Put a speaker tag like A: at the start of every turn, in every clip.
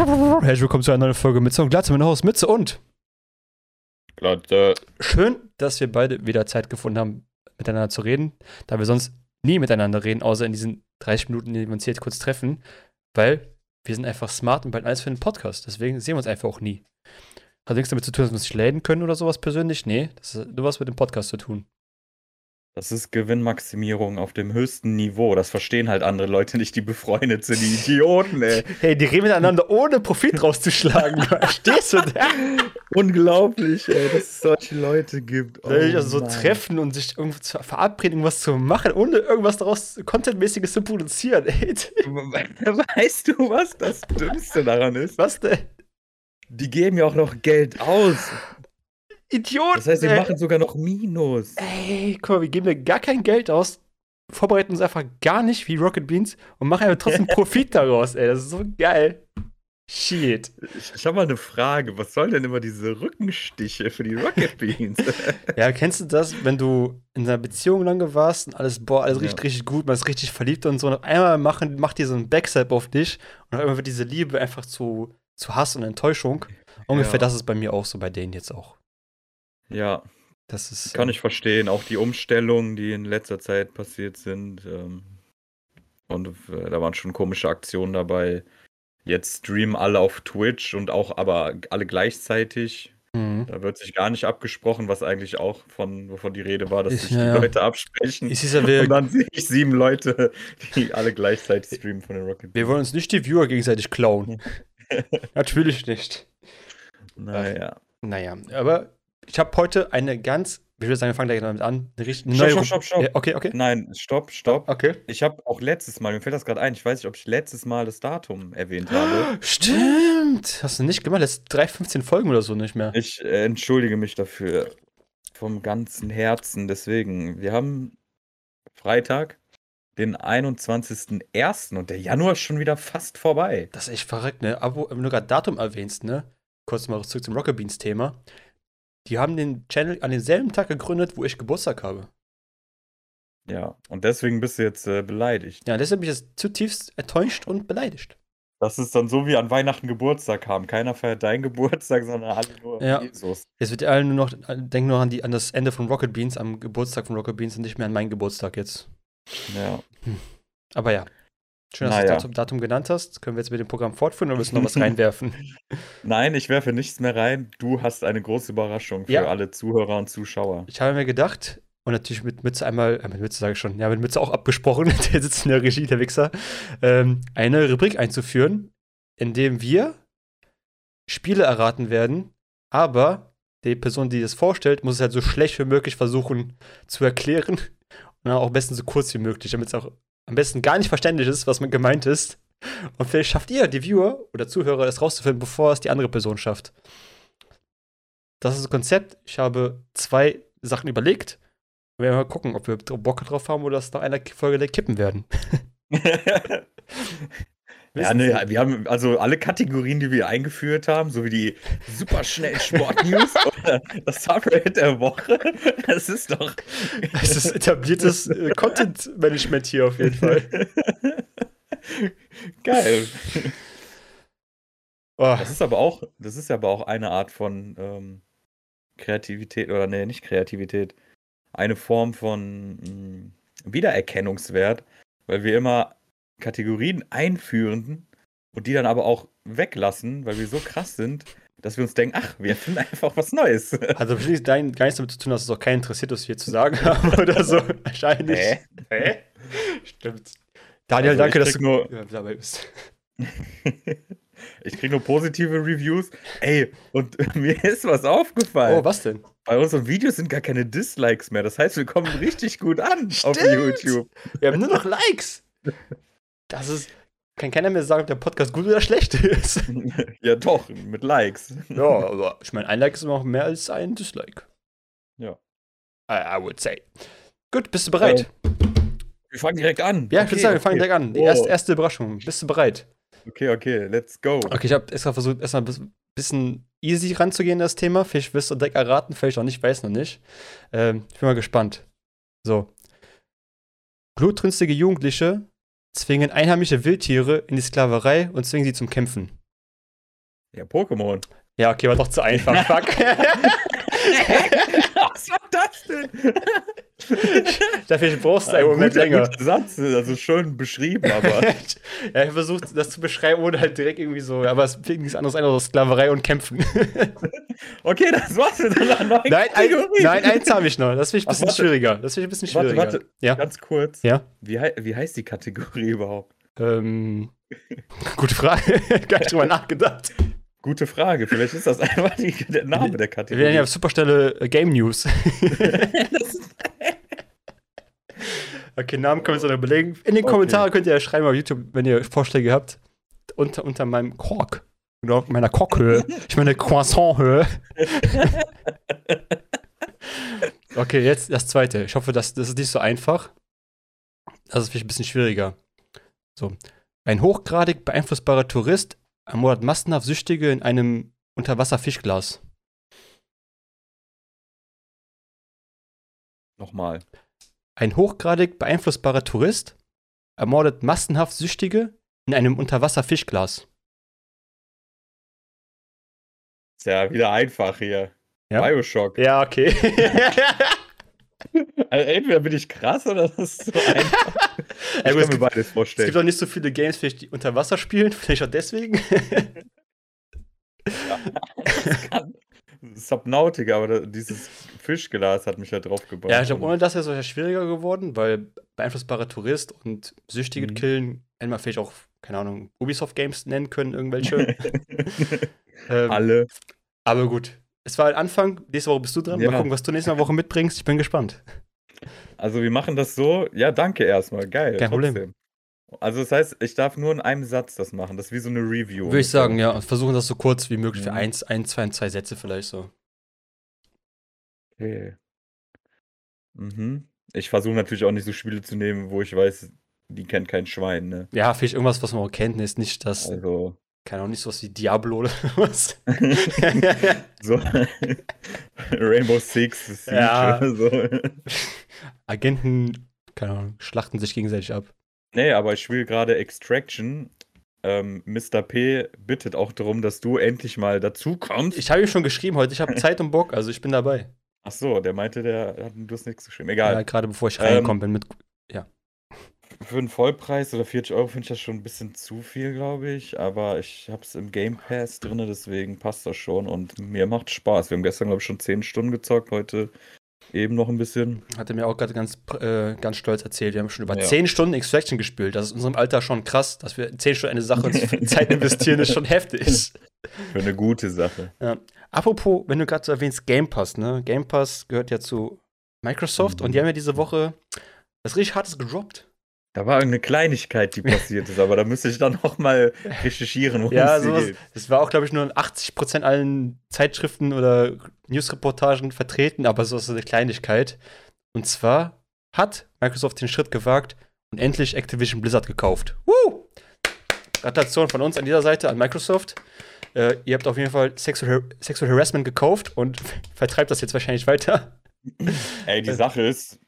A: Herzlich willkommen zu einer neuen Folge Mütze und Glatze mit Haus Mütze und
B: Glatte.
A: schön, dass wir beide wieder Zeit gefunden haben, miteinander zu reden, da wir sonst nie miteinander reden, außer in diesen 30 Minuten, in denen wir uns jetzt kurz treffen, weil wir sind einfach smart und bald alles für den Podcast. Deswegen sehen wir uns einfach auch nie. Hat nichts damit zu tun, dass wir uns nicht leiden können oder sowas persönlich? Nee, das hat nur was mit dem Podcast zu tun.
B: Das ist Gewinnmaximierung auf dem höchsten Niveau. Das verstehen halt andere Leute nicht, die befreundet sind, die Idioten, ey.
A: Hey, die reden miteinander, ohne Profit rauszuschlagen. Verstehst du?
B: Unglaublich, ey, dass es solche Leute gibt. Oh,
A: also so treffen und sich irgendwo zu verabreden, irgendwas zu machen, ohne irgendwas daraus Contentmäßiges zu produzieren. Ey,
B: Weißt du, was das Dümmste daran ist?
A: was denn?
B: Die geben ja auch noch Geld aus.
A: Idiot!
B: Das heißt, sie machen sogar noch Minus.
A: Ey, guck mal, wir geben mir gar kein Geld aus, vorbereiten uns einfach gar nicht wie Rocket Beans und machen aber trotzdem Profit daraus, ey. Das ist so geil. Shit.
B: Ich, habe mal eine Frage. Was soll denn immer diese Rückenstiche für die Rocket Beans?
A: Ja, kennst du das, wenn du in einer Beziehung lange warst und alles, boah, alles
B: Ja.
A: richtig, richtig gut, man ist richtig verliebt und so, und auf einmal machen, macht die so ein Backstep auf dich und auf einmal wird diese Liebe einfach zu, zu Hass und Enttäuschung. Ungefähr
B: Ja.
A: das ist bei mir auch so, bei denen jetzt auch.
B: Ja,
A: Das ist.
B: Kann ich verstehen. Auch die Umstellungen, die in letzter Zeit passiert sind. Ähm, und äh, da waren schon komische Aktionen dabei. Jetzt streamen alle auf Twitch und auch aber alle gleichzeitig.
A: Mhm.
B: Da wird sich gar nicht abgesprochen, was eigentlich auch von, wovon die Rede war, dass
A: Ich-
B: sich die
A: ja.
B: Leute absprechen.
A: Es ist ja, wir,
B: und dann sehe ich sieben Leute, die alle gleichzeitig streamen von den Rocket
A: wir wollen uns nicht die Viewer gegenseitig klauen. Natürlich nicht.
B: Naja.
A: Naja, aber ich habe heute eine ganz, ich würde sagen, wir fangen gleich damit an, eine richtig
B: Stopp, stopp, stopp, stopp.
A: Okay, okay.
B: Nein, stopp, stopp.
A: Okay.
B: Ich habe auch letztes Mal, mir fällt das gerade ein, ich weiß nicht, ob ich letztes Mal das Datum erwähnt habe.
A: Stimmt. Hast du nicht gemacht? Letzte drei, 15 Folgen oder so nicht mehr.
B: Ich äh, entschuldige mich dafür vom ganzen Herzen. Deswegen, wir haben Freitag, den 21.01. und der Januar ist schon wieder fast vorbei.
A: Das ist echt verrückt, ne? Aber wenn du gerade Datum erwähnst, ne? Kurz mal zurück zum Rocket Beans Thema. Die haben den Channel an demselben Tag gegründet, wo ich Geburtstag habe.
B: Ja, und deswegen bist du jetzt äh, beleidigt.
A: Ja, deshalb bin ich jetzt zutiefst enttäuscht und beleidigt.
B: Das ist dann so wie an Weihnachten Geburtstag haben. Keiner feiert deinen Geburtstag, sondern alle nur
A: Ja.
B: Jesus.
A: Jetzt wird ihr alle nur noch, denken nur an, die, an das Ende von Rocket Beans, am Geburtstag von Rocket Beans und nicht mehr an meinen Geburtstag jetzt.
B: Ja.
A: Aber ja. Schön, dass du
B: Naja.
A: das Datum, genannt hast. Können wir jetzt mit dem Programm fortführen oder müssen wir noch was reinwerfen?
B: Nein, ich werfe nichts mehr rein. Du hast eine große Überraschung für
A: Ja.
B: alle Zuhörer und Zuschauer.
A: Ich habe mir gedacht, und natürlich mit Mütze einmal, äh, mit Mütze sage ich schon, ja, mit Mütze auch abgesprochen, der sitzt in der Regie, der Wichser, ähm, eine Rubrik einzuführen, in dem wir Spiele erraten werden, aber die Person, die das vorstellt, muss es halt so schlecht wie möglich versuchen zu erklären und auch am besten so kurz wie möglich, damit es auch am besten gar nicht verständlich ist, was man gemeint ist. Und vielleicht schafft ihr, die Viewer oder Zuhörer, das rauszufinden, bevor es die andere Person schafft. Das ist das Konzept. Ich habe zwei Sachen überlegt. Wir werden mal gucken, ob wir Bock drauf haben oder das nach einer Folge der kippen werden.
B: Ja, ne, wir haben also alle Kategorien, die wir eingeführt haben, so wie die superschnellen Sportnews oder das Subreddit der Woche, das ist doch.
A: Es ist etabliertes äh, Content-Management hier auf jeden Fall.
B: Geil.
A: Oh,
B: Das ist aber auch, das ist aber auch eine Art von ähm, Kreativität oder nee, nicht Kreativität, eine Form von mh, Wiedererkennungswert, weil wir immer Kategorien einführen und die dann aber auch weglassen, weil wir so krass sind, dass wir uns denken, ach, wir finden einfach was Neues.
A: also bestimmt dein, gar nichts damit zu tun, dass es auch keinen interessiert, was wir hier zu sagen haben oder so. Wahrscheinlich.
B: Hä?
A: Hä? Stimmt. Daniel,
B: Also,
A: danke, dass du
B: nur-
A: dabei bist.
B: Ich kriege nur positive Reviews. Ey, und mir ist was aufgefallen.
A: Oh, was denn?
B: Bei unseren Videos sind gar keine Dislikes mehr. Das heißt, wir kommen richtig gut an auf
A: Stimmt.
B: YouTube.
A: Wir haben nur noch Likes. Das ist. Kann keiner mehr sagen, ob der Podcast gut oder schlecht ist.
B: ja, doch, mit Likes.
A: Ja, aber ich meine, ein Like ist immer noch mehr als ein Dislike.
B: Ja.
A: I, I would say. Gut, bist du bereit?
B: Wir fangen direkt an.
A: ja, ich würde sagen, wir fangen direkt an. Die
B: Oh.
A: erste, erste Überraschung. Bist du bereit?
B: Okay, okay, let's go.
A: Okay, ich habe extra versucht, erstmal ein bis- bisschen easy ranzugehen, das Thema. Vielleicht wirst du direkt erraten, vielleicht auch nicht, weiß noch nicht. Ähm, ich bin mal gespannt. So. Blutrünstige Jugendliche zwingen einheimische Wildtiere in die Sklaverei und zwingen sie zum Kämpfen.
B: Ja, Pokémon.
A: Ja, okay, war doch zu einfach. Fuck.
B: Was war das denn?
A: Dafür brauchst du
B: Ein
A: einen Moment
B: guter,
A: länger.
B: guter Satz, also schön beschrieben, aber
A: ja, ich versucht, das zu beschreiben, ohne halt direkt irgendwie so, aber es fing nichts anderes ein als Sklaverei und Kämpfen.
B: okay, das war's mit einer neuen
A: nein, ein,
B: Kategorie.
A: nein, eins habe ich noch. Das finde ich ein bisschen
B: warte.
A: schwieriger. Das finde ich ein bisschen
B: Warte,
A: schwieriger.
B: warte.
A: Ja.
B: Ganz kurz.
A: Ja.
B: Wie, wie heißt die Kategorie überhaupt?
A: Ähm, gute Frage. Gar nicht drüber nachgedacht.
B: Gute Frage. Vielleicht ist das einfach die, der Name der
A: Wir
B: Kategorie.
A: werden ja superstelle äh, Game News. Okay, Namen können wir uns noch überlegen. In den
B: Okay.
A: Kommentaren könnt ihr ja schreiben auf YouTube, wenn ihr Vorschläge habt. Unter, unter meinem Kork. Genau, meiner Korkhöhe. Ich meine Croissant-Höhe. okay, jetzt das zweite. Ich hoffe, das, das ist nicht so einfach. Das ist vielleicht ein bisschen schwieriger. So. Ein hochgradig beeinflussbarer Tourist ermordet massenhaft Süchtige in einem Unterwasserfischglas.
B: Nochmal.
A: Ein hochgradig beeinflussbarer Tourist ermordet massenhaft Süchtige in einem Unterwasserfischglas.
B: Ist ja wieder einfach hier.
A: Ja.
B: Bioshock.
A: Ja, okay.
B: Also entweder bin ich krass oder das ist so einfach. Ich
A: Ja,
B: kann
A: es,
B: mir
A: gibt,
B: beides
A: es
B: vorstellen.
A: gibt auch nicht so viele Games, vielleicht, die unter Wasser spielen, vielleicht auch deswegen.
B: Subnautica, aber dieses Fischglas hat mich ja drauf gebracht.
A: ja, ich glaube, ohne das wäre es wahrscheinlich schwieriger geworden, weil beeinflussbarer Tourist und Süchtige
B: Mhm.
A: killen, hätten wir vielleicht auch, keine Ahnung, Ubisoft-Games nennen können, irgendwelche. ähm,
B: Alle.
A: aber gut. Es war ein Anfang, nächste Woche bist du dran.
B: Ja.
A: Mal gucken, was du nächste Woche mitbringst. Ich bin gespannt.
B: Also wir machen das so. Ja, danke erstmal. Geil.
A: Kein Problem.
B: Also das heißt, ich darf nur in einem Satz das machen. Das ist wie so eine Review.
A: Würde ich sagen, ja. Versuchen das so kurz wie möglich für
B: Mhm.
A: eins, ein, zwei, zwei Sätze vielleicht so.
B: Okay. Mhm. Ich versuche natürlich auch nicht so Spiele zu nehmen, wo ich weiß, die kennt kein Schwein, ne?
A: Ja, vielleicht irgendwas, was man auch kennt, ist nicht das,
B: Also.
A: keine Ahnung, nicht so was wie Diablo oder was.
B: so Rainbow Six Siege
A: Ja.
B: so.
A: Agenten, keine Ahnung, schlachten sich gegenseitig ab.
B: Nee, aber ich spiele gerade Extraction. Ähm, Mr. P bittet auch darum, dass du endlich mal dazu kommst.
A: Ich habe ihm schon geschrieben heute, ich habe Zeit und Bock, also ich bin dabei.
B: Ach so, der meinte, der hat du hast nichts geschrieben.
A: Ja,
B: Egal.
A: gerade bevor ich
B: Ähm,
A: reingekommen bin mit.
B: Für einen Vollpreis oder 40 Euro finde ich das schon ein bisschen zu viel, glaube ich. Aber ich habe es im Game Pass drin, deswegen passt das schon und mir macht Spaß. Wir haben gestern, glaube ich, schon 10 Stunden gezockt, heute eben noch ein bisschen.
A: Hat er mir auch gerade ganz, äh, ganz stolz erzählt. Wir haben schon über
B: Ja.
A: 10 Stunden Extraction gespielt. Das ist in unserem Alter schon krass, dass wir 10 Stunden eine Sache uns Zeit investieren, ist schon heftig.
B: Für eine gute Sache.
A: Apropos, wenn du gerade so erwähnst, Game Pass, ne? Game Pass gehört ja zu Microsoft
B: Mhm.
A: und die haben ja diese Woche was richtig Hartes gedroppt.
B: Da war irgendeine Kleinigkeit, die passiert ist, aber da müsste ich dann noch mal recherchieren, worum
A: Ja,
B: es
A: sowas.
B: geht.
A: Das war auch, glaube ich, nur in 80% allen Zeitschriften oder Newsreportagen vertreten, aber so ist eine Kleinigkeit. Und zwar hat Microsoft den Schritt gewagt und endlich Activision Blizzard gekauft. Woo! Gratulation von uns an dieser Seite an Microsoft. Äh, ihr habt auf jeden Fall Sexual, Har Sexual Harassment gekauft und vertreibt das jetzt wahrscheinlich weiter.
B: Ey, die Sache ist,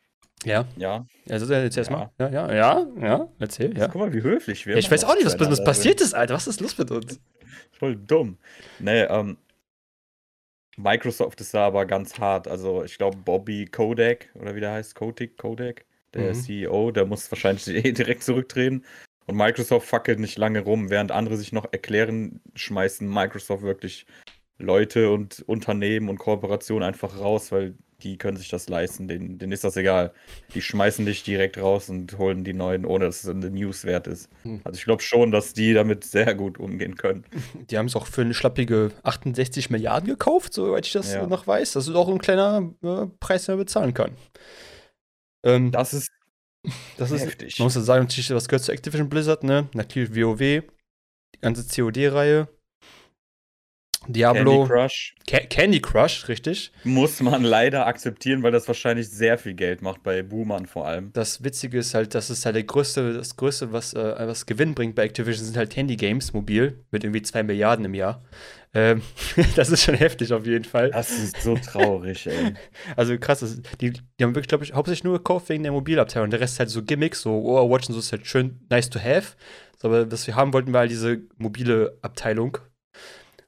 A: Ja,
B: ja,
A: also jetzt erstmal. Ja, ja, ja, ja, erzähl, ja.
B: guck mal, wie höflich wir
A: ja ich weiß auch nicht, was was passiert ist, Alter. Was ist los mit uns?
B: Voll dumm. Nee, ähm, Microsoft ist da aber ganz hart. Also, ich glaube, Bobby Kodak, oder wie der heißt, Kotick, Kodak, der
A: Mhm.
B: CEO, der muss wahrscheinlich eh direkt zurücktreten. Und Microsoft fackelt nicht lange rum, während andere sich noch erklären, schmeißen Microsoft wirklich Leute und Unternehmen und Kooperationen einfach raus, weil die können sich das leisten, denen, denen ist das egal. Die schmeißen dich direkt raus und holen die neuen, ohne dass es eine News wert ist.
A: Hm.
B: Also ich glaube schon, dass die damit sehr gut umgehen können.
A: Die haben es auch für eine schlappige 68 Milliarden gekauft, soweit ich das
B: Ja.
A: noch weiß. Das ist auch ein kleiner äh, Preis, den man bezahlen kann. Ähm,
B: Das ist
A: das ist,
B: heftig.
A: man muss ja sagen, natürlich, was gehört zu Activision Blizzard, ne? Natürlich WoW, die ganze COD-Reihe, Diablo,
B: Candy Crush
A: Ca Candy Crush, richtig.
B: muss man leider akzeptieren, weil das wahrscheinlich sehr viel Geld macht, bei Boomern vor allem.
A: Das Witzige ist halt, das ist halt der größte, das größte, was, äh, was Gewinn bringt bei Activision, sind halt Handy-Games, mobil, mit irgendwie 2 Milliarden im Jahr. Ähm, das ist schon heftig auf jeden Fall.
B: Das ist so traurig, ey.
A: Also krass, das, die, die haben wirklich, glaube ich, hauptsächlich nur gekauft wegen der Mobilabteilung. Der Rest ist halt so Gimmicks, so Overwatch und so ist halt schön nice to have. So, aber was wir haben wollten, war halt diese mobile Abteilung.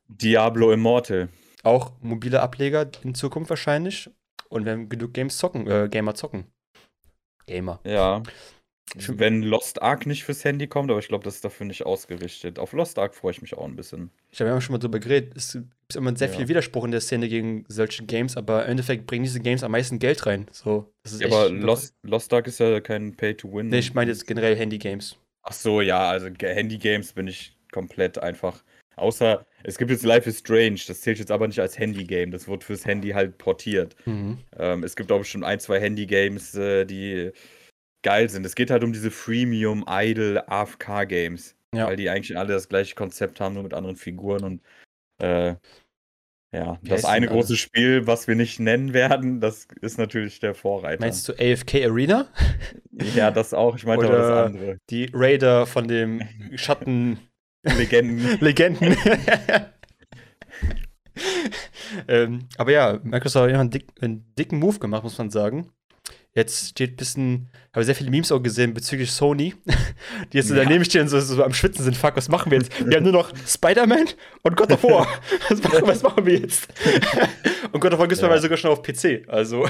B: Diablo Immortal.
A: Auch mobile Ableger in Zukunft wahrscheinlich. Und wenn genug Games zocken, äh, Gamer zocken. Gamer.
B: Ja. Wenn Lost Ark nicht fürs Handy kommt, aber ich glaube, das ist dafür nicht ausgerichtet. Auf Lost Ark freue ich mich auch ein bisschen.
A: Ich habe ja schon mal drüber geredet. Es gibt immer sehr ja. viel Widerspruch in der Szene gegen solche Games, aber im Endeffekt bringen diese Games am meisten Geld rein. So,
B: ja, aber Lost, Lost Ark ist ja kein Pay-to-Win.
A: Nee, ich meine jetzt generell Handy-Games.
B: Ach so, ja, also Handy-Games bin ich komplett einfach. Außer, es gibt jetzt Life is Strange, das zählt jetzt aber nicht als Handy-Game, das wird fürs Handy halt portiert. Mhm. Ähm, es gibt auch schon ein, zwei Handy-Games, äh, die geil sind. Es geht halt um diese Freemium, Idle, AFK-Games. Ja. Weil die eigentlich alle das gleiche Konzept haben, nur mit anderen Figuren und äh, ja, Wie das eine große Spiel, was wir nicht nennen werden, das ist natürlich der Vorreiter.
A: Meinst du AFK Arena?
B: Ja, das auch. Ich meinte
A: aber das andere. Die Raider von dem Schatten.
B: Legenden.
A: Legenden. ähm, aber ja, Microsoft hat einen, dick, einen dicken Move gemacht, muss man sagen. Jetzt steht ein bisschen, habe sehr viele Memes auch gesehen bezüglich Sony, die jetzt ja. daneben stehen und so, so, am Schwitzen sind. Fuck, was machen wir jetzt? Wir haben nur noch Spider-Man und God of War. was, machen, was machen wir jetzt? und God of War gibt es ja. sogar schon auf PC. Also,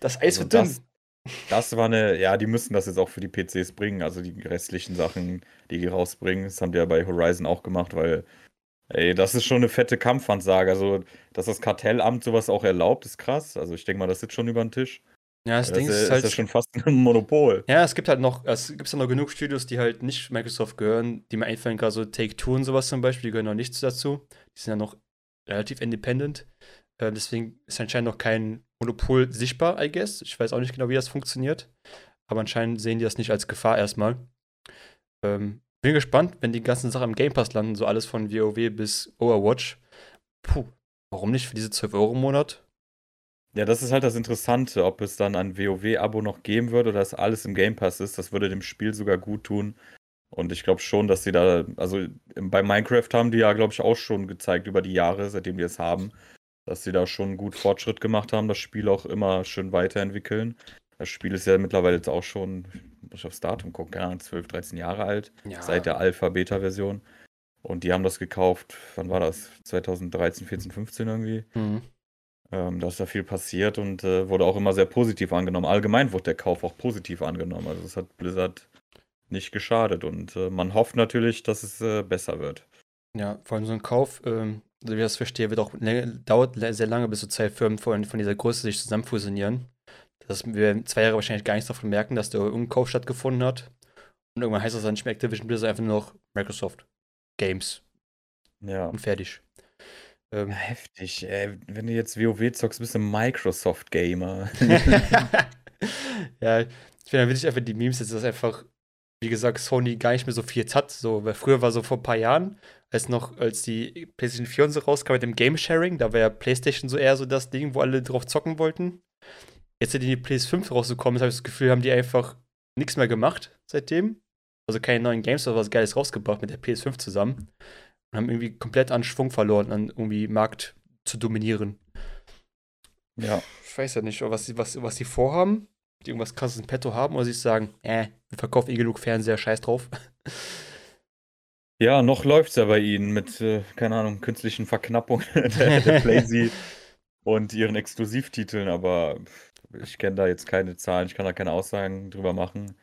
A: das Eis also wird dünn.
B: Das, das war eine, ja, die müssen das jetzt auch für die PCs bringen. Also die restlichen Sachen, die die rausbringen, das haben die ja bei Horizon auch gemacht, weil Ey, das ist schon eine fette Kampfansage. Also, dass das Kartellamt sowas auch erlaubt, ist krass. Also, ich denke mal, das sitzt schon über den Tisch.
A: Ja, das, das Ding
B: ist,
A: ist,
B: halt. Ist ja schon fast ein Monopol.
A: Ja, es gibt halt noch, es gibt ja noch genug Studios, die halt nicht Microsoft gehören, die mir einfallen, gerade so Take-Two und sowas zum Beispiel, die gehören noch nichts dazu. Die sind ja noch relativ independent. Äh, deswegen ist anscheinend noch kein Monopol sichtbar, I guess. Ich weiß auch nicht genau, wie das funktioniert. Aber anscheinend sehen die das nicht als Gefahr erstmal. Ähm, bin gespannt, wenn die ganzen Sachen im Game Pass landen, so alles von WoW bis Overwatch. Puh, warum nicht für diese 12 Euro im Monat?
B: Ja, das ist halt das Interessante, ob es dann ein WoW-Abo noch geben wird oder dass alles im Game Pass ist. Das würde dem Spiel sogar gut tun. Und ich glaube schon, dass sie da, also bei Minecraft haben die ja, glaube ich, auch schon gezeigt über die Jahre, seitdem die es haben, dass sie da schon gut Fortschritt gemacht haben, das Spiel auch immer schön weiterentwickeln. Das Spiel ist ja mittlerweile jetzt auch schon, muss ich aufs Datum gucken, keine Ahnung, 12, 13 Jahre alt, ja. seit der Alpha-Beta-Version. Und die haben das gekauft, wann war das? 2013, 14, 15 irgendwie. Mhm. Ähm, da ist da viel passiert und äh, wurde auch immer sehr positiv angenommen. Allgemein wurde der Kauf auch positiv angenommen. Also es hat Blizzard nicht geschadet und äh, man hofft natürlich, dass es äh, besser wird.
A: Ja, vor allem so ein Kauf, ähm, so wie ich das verstehe, wird auch dauert sehr lange, bis so zwei Firmen von, von dieser Größe sich zusammen fusionieren. Das wir zwei Jahre wahrscheinlich gar nichts davon merken, dass der Umkauf stattgefunden hat. Und irgendwann heißt das dann nicht mehr Activision Blizzard, einfach nur noch Microsoft Games.
B: Ja.
A: Und fertig.
B: Ähm, heftig. Ey. Wenn du jetzt WoW zockst, bist du Microsoft-Gamer.
A: ja, ich finde, ich einfach die Memes jetzt, dass einfach, wie gesagt, Sony gar nicht mehr so viel hat. So, weil früher war so vor ein paar Jahren, als noch, als die PlayStation 4 und so rauskam mit dem Game Sharing, da war ja PlayStation so eher so das Ding, wo alle drauf zocken wollten. Jetzt sind die PS5 rausgekommen, habe ich das Gefühl, haben die einfach nichts mehr gemacht seitdem. Also keine neuen Games oder was Geiles rausgebracht mit der PS5 zusammen und haben irgendwie komplett an Schwung verloren, an irgendwie Markt zu dominieren. Ja. Ich weiß ja nicht, was sie was, was vorhaben. Die irgendwas krasses in petto haben oder sie sagen, äh, wir verkaufen eh genug Fernseher, scheiß drauf.
B: Ja, noch läuft es ja bei ihnen mit, äh, keine Ahnung, künstlichen Verknappungen der, der Playsee und ihren Exklusivtiteln, aber ich kenne da jetzt keine Zahlen, ich kann da keine Aussagen drüber machen.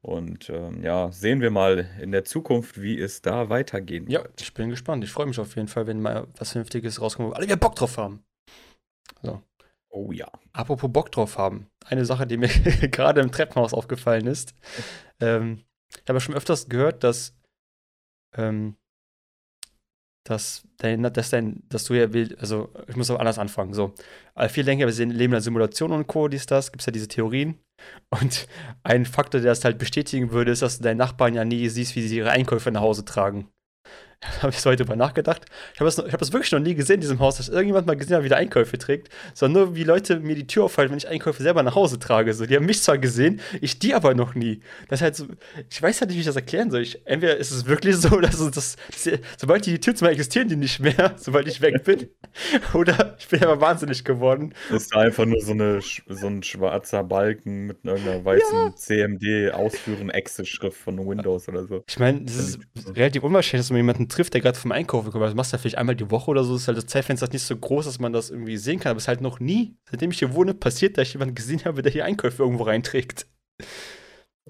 B: Und ähm, ja, sehen wir mal in der Zukunft, wie es da weitergehen
A: ja, wird. Ja, ich bin gespannt. Ich freue mich auf jeden Fall, wenn mal was Vernünftiges rauskommt, wo alle wieder Bock drauf haben. So.
B: Oh ja.
A: Apropos Bock drauf haben. Eine Sache, die mir gerade im Treppenhaus aufgefallen ist. Ähm, ich habe schon öfters gehört, dass ähm, dass, dein, dass, dein, dass du ja willst, also ich muss aber anders anfangen. So, also viele denken ja, wir leben in einer Simulation und Co., dies, das, gibt es ja diese Theorien. Und ein Faktor, der das halt bestätigen würde, ist, dass du deinen Nachbarn ja nie siehst, wie sie ihre Einkäufe nach Hause tragen. Da habe ich so heute drüber nachgedacht. Ich habe das, hab das wirklich noch nie gesehen in diesem Haus, dass irgendjemand mal gesehen hat, wie der Einkäufe trägt, sondern nur wie Leute mir die Tür aufhalten, wenn ich Einkäufe selber nach Hause trage. So, die haben mich zwar gesehen, ich die aber noch nie. Das ist halt so, ich weiß halt nicht, wie ich das erklären soll. Ich, entweder ist es wirklich so, dass das, sobald die Tür zum existieren die nicht mehr, sobald ich weg bin. Oder ich bin aber wahnsinnig geworden.
B: Das ist einfach nur so, eine, so ein schwarzer Balken mit irgendeiner weißen ja. CMD ausführen Exe-Schrift von Windows oder so.
A: Ich meine, es ist relativ unwahrscheinlich, dass man jemanden jemanden trifft, der gerade vom Einkaufen kommt, das machst du ja vielleicht einmal die Woche oder so, ist halt das Zeitfenster nicht so groß, dass man das irgendwie sehen kann. Aber es ist halt noch nie, seitdem ich hier wohne, passiert, dass ich jemanden gesehen habe, der hier Einkäufe irgendwo reinträgt.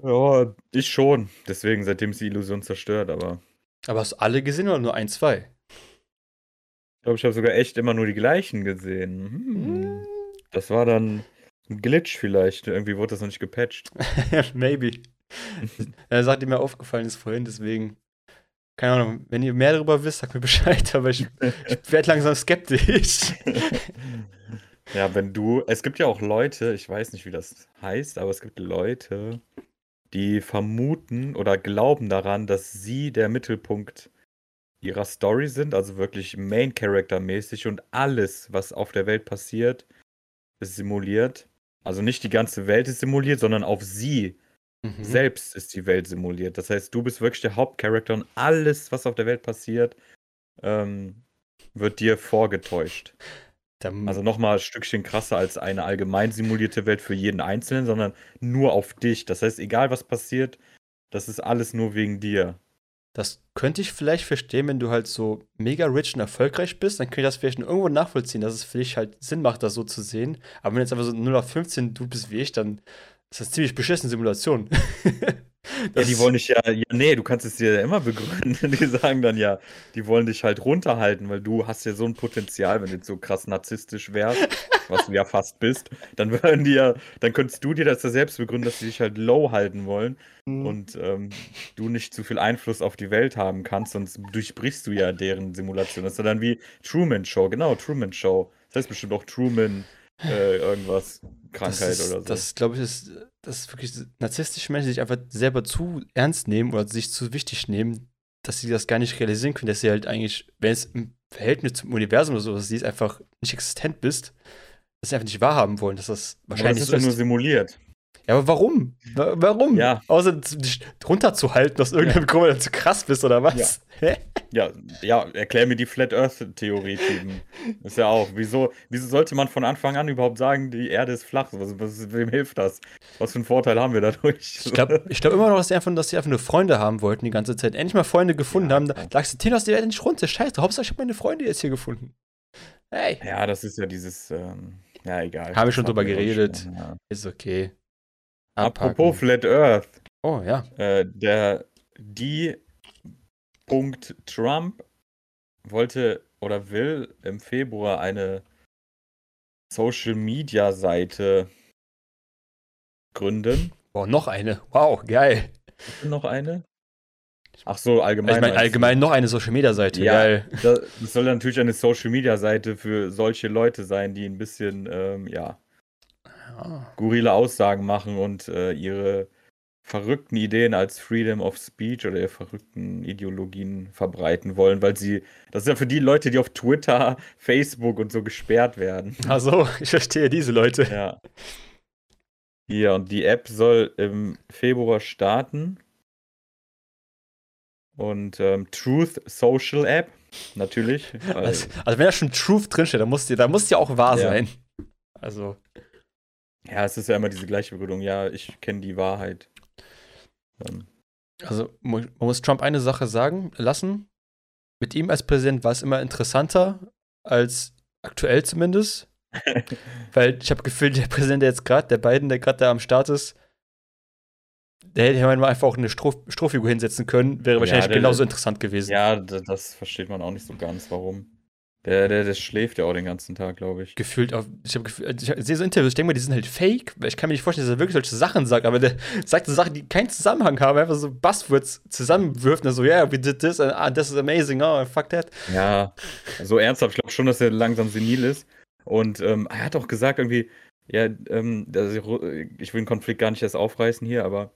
B: Ja, ich schon. Deswegen, seitdem ist die Illusion zerstört, aber.
A: Aber hast du alle gesehen oder nur ein, zwei?
B: Ich glaube, ich habe sogar echt immer nur die gleichen gesehen. Hm. Das war dann ein Glitch vielleicht. Irgendwie wurde das noch nicht gepatcht.
A: Maybe. Er sagt mir aufgefallen ist vorhin, deswegen. Keine Ahnung, wenn ihr mehr darüber wisst, sagt mir Bescheid, aber ich, ich werde langsam skeptisch.
B: Ja, wenn du. Es gibt ja auch Leute, ich weiß nicht, wie das heißt, aber es gibt Leute, die vermuten oder glauben daran, dass sie der Mittelpunkt ihrer Story sind, also wirklich Main Character mäßig und alles, was auf der Welt passiert, ist simuliert. Also nicht die ganze Welt ist simuliert, sondern auf sie mhm. selbst ist die Welt simuliert. Das heißt, du bist wirklich der Hauptcharakter und alles, was auf der Welt passiert, ähm, wird dir vorgetäuscht. Also nochmal ein Stückchen krasser als eine allgemein simulierte Welt für jeden Einzelnen, sondern nur auf dich. Das heißt, egal was passiert, das ist alles nur wegen dir.
A: Das könnte ich vielleicht verstehen, wenn du halt so mega rich und erfolgreich bist, dann könnte ich das vielleicht irgendwo nachvollziehen, dass es für dich halt Sinn macht, das so zu sehen. Aber wenn jetzt einfach so 0 auf 15 du bist wie ich, dann ist das ziemlich beschissene Simulation.
B: ja, die wollen dich ja, ja, nee, du kannst es dir ja immer begründen. Die sagen dann ja, die wollen dich halt runterhalten, weil du hast ja so ein Potenzial, wenn du jetzt so krass narzisstisch wärst, was du ja fast bist, dann würden die ja, dann könntest du dir das ja selbst begründen, dass sie dich halt low halten wollen mhm. und ähm, du nicht zu viel Einfluss auf die Welt haben kannst, sonst durchbrichst du ja deren Simulation. Das ist ja dann wie Truman Show, genau, Truman Show. Das heißt bestimmt auch Truman äh, irgendwas, Krankheit
A: ist,
B: oder so.
A: Das, glaube ich, ist, das ist wirklich narzisstische Menschen, die sich einfach selber zu ernst nehmen oder sich zu wichtig nehmen, dass sie das gar nicht realisieren können, dass sie halt eigentlich, wenn es im Verhältnis zum Universum oder sowas siehst, einfach nicht existent bist, dass sie einfach nicht wahrhaben wollen, dass das wahrscheinlich
B: das ist so ja nur simuliert.
A: Ja, aber warum? Warum?
B: Ja.
A: Außer dich runterzuhalten, aus irgendeinem ja. Grund, weil du zu krass bist oder was?
B: Ja. ja, ja, erklär mir die Flat Earth-Theorie, Typen. Ist ja auch. Wieso, wieso sollte man von Anfang an überhaupt sagen, die Erde ist flach? Was, was, wem hilft das? Was für einen Vorteil haben wir dadurch?
A: Ich glaube ich glaub immer noch, dass sie, einfach, dass sie einfach nur Freunde haben wollten die ganze Zeit. Endlich mal Freunde gefunden ja, haben. Da sagst du, Tino, hast die Erde nicht runter. Scheiße, Hauptsache, ich habe meine Freunde jetzt hier gefunden.
B: Hey. Ja, das ist ja dieses. Ähm, ja, egal.
A: Haben wir schon drüber geredet. Schon, ja. Ist okay.
B: Abpacken. Apropos Flat Earth.
A: Oh ja.
B: Äh, der die Punkt Trump wollte oder will im Februar eine Social Media Seite gründen.
A: Oh, noch eine. Wow, geil.
B: Noch eine? Ach so, allgemein.
A: Ich meine, allgemein noch eine Social Media Seite.
B: Ja, geil. Das soll natürlich eine Social Media Seite für solche Leute sein, die ein bisschen, ähm, ja, skurrile Aussagen machen und äh, ihre verrückten Ideen als Freedom of Speech oder ihre verrückten Ideologien verbreiten wollen, weil sie, das ist ja für die Leute, die auf Twitter, Facebook und so gesperrt werden.
A: Ach so, ich verstehe diese Leute.
B: Ja. Ja, und die App soll im Februar starten. Und ähm, Truth Social App, natürlich.
A: Also, also, wenn da schon Truth drinsteht, dann muss die, dann muss die auch wahr ja. sein. Also.
B: Ja, es ist ja immer diese gleiche Begründung. Ja, ich kenne die Wahrheit.
A: Ähm. Also, man muss Trump eine Sache sagen lassen. Mit ihm als Präsident war es immer interessanter als aktuell zumindest. Weil ich habe gefühlt, der Präsident, der jetzt gerade, der Biden, der gerade da am Start ist, der hätte man einfach auch eine Stroh Strohfigur hinsetzen können, wäre wahrscheinlich ja, genauso interessant gewesen.
B: Ja, das versteht man auch nicht so ganz, warum. Der, der, der schläft ja auch den ganzen Tag, glaube ich.
A: Gefühlt auf. Ich, ich sehe so Interviews, ich denke mal, die sind halt fake, weil ich kann mir nicht vorstellen, dass er wirklich solche Sachen sagt, aber der sagt so Sachen, die keinen Zusammenhang haben, einfach so Buzzwords zusammenwirft und so, ja, yeah, we did this, and ah, this is amazing, oh, fuck that.
B: Ja, so ernsthaft, ich glaube schon, dass er langsam senil ist. Und ähm, er hat auch gesagt, irgendwie, ja, ähm, ich will den Konflikt gar nicht erst aufreißen hier, aber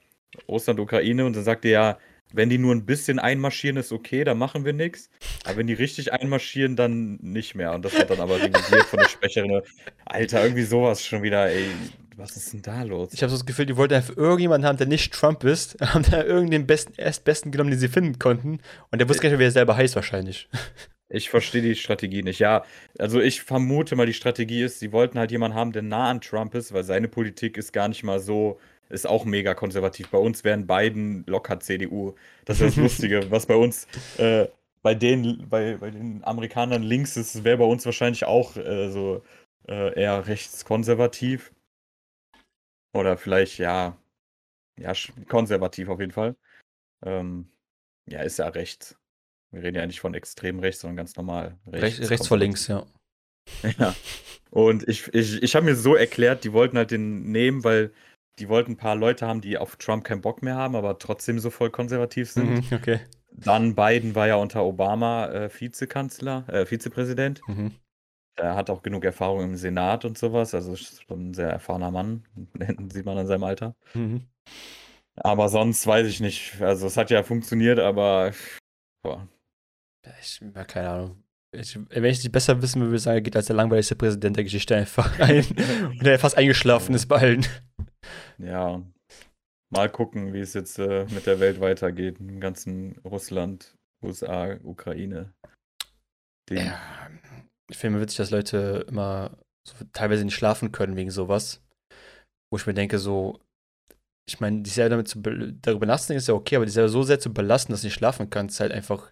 B: Russland, Ukraine, und dann sagt er ja, wenn die nur ein bisschen einmarschieren, ist okay, dann machen wir nichts. Aber wenn die richtig einmarschieren, dann nicht mehr. Und das wird dann aber revidiert von der Sprecherin. Alter, irgendwie sowas schon wieder, ey. Was ist denn da los?
A: Ich habe so das Gefühl, die wollten einfach irgendjemanden haben, der nicht Trump ist. Haben da irgendeinen besten, erstbesten genommen, den sie finden konnten. Und der wusste gar nicht, wer er selber heißt, wahrscheinlich.
B: Ich verstehe die Strategie nicht. Ja, also ich vermute mal, die Strategie ist, sie wollten halt jemanden haben, der nah an Trump ist, weil seine Politik ist gar nicht mal so ist auch mega konservativ. Bei uns wären beiden locker CDU. Das ist das Lustige, was bei uns äh, bei den, bei, bei den Amerikanern links ist, wäre bei uns wahrscheinlich auch äh, so äh, eher rechtskonservativ. Oder vielleicht, ja, ja, konservativ auf jeden Fall. Ähm, ja, ist ja rechts. Wir reden ja nicht von extrem rechts, sondern ganz normal.
A: Rechts, rechts vor links, ja.
B: Ja. Und ich, ich, ich habe mir so erklärt, die wollten halt den nehmen, weil die wollten ein paar Leute haben, die auf Trump keinen Bock mehr haben, aber trotzdem so voll konservativ sind.
A: Mhm, okay.
B: Dann Biden war ja unter Obama äh, Vizekanzler, äh, Vizepräsident. Mhm. Er hat auch genug Erfahrung im Senat und sowas, also ist schon ein sehr erfahrener Mann, sieht man an seinem Alter. Mhm. Aber sonst weiß ich nicht. Also es hat ja funktioniert, aber boah.
A: Ich habe keine Ahnung. Ich, wenn ich es besser wissen würde, sagen, er geht als der langweiligste Präsident der Geschichte einfach ein. und er fast eingeschlafen ist bei allen.
B: Ja. Mal gucken, wie es jetzt äh, mit der Welt weitergeht. Im ganzen Russland, USA, Ukraine.
A: Den. Ja, ich finde mir witzig, dass Leute immer so teilweise nicht schlafen können wegen sowas. Wo ich mir denke, so, ich meine, die selber damit zu darüber belasten ist ja okay, aber die selber so sehr zu belasten, dass du nicht schlafen kannst, ist halt einfach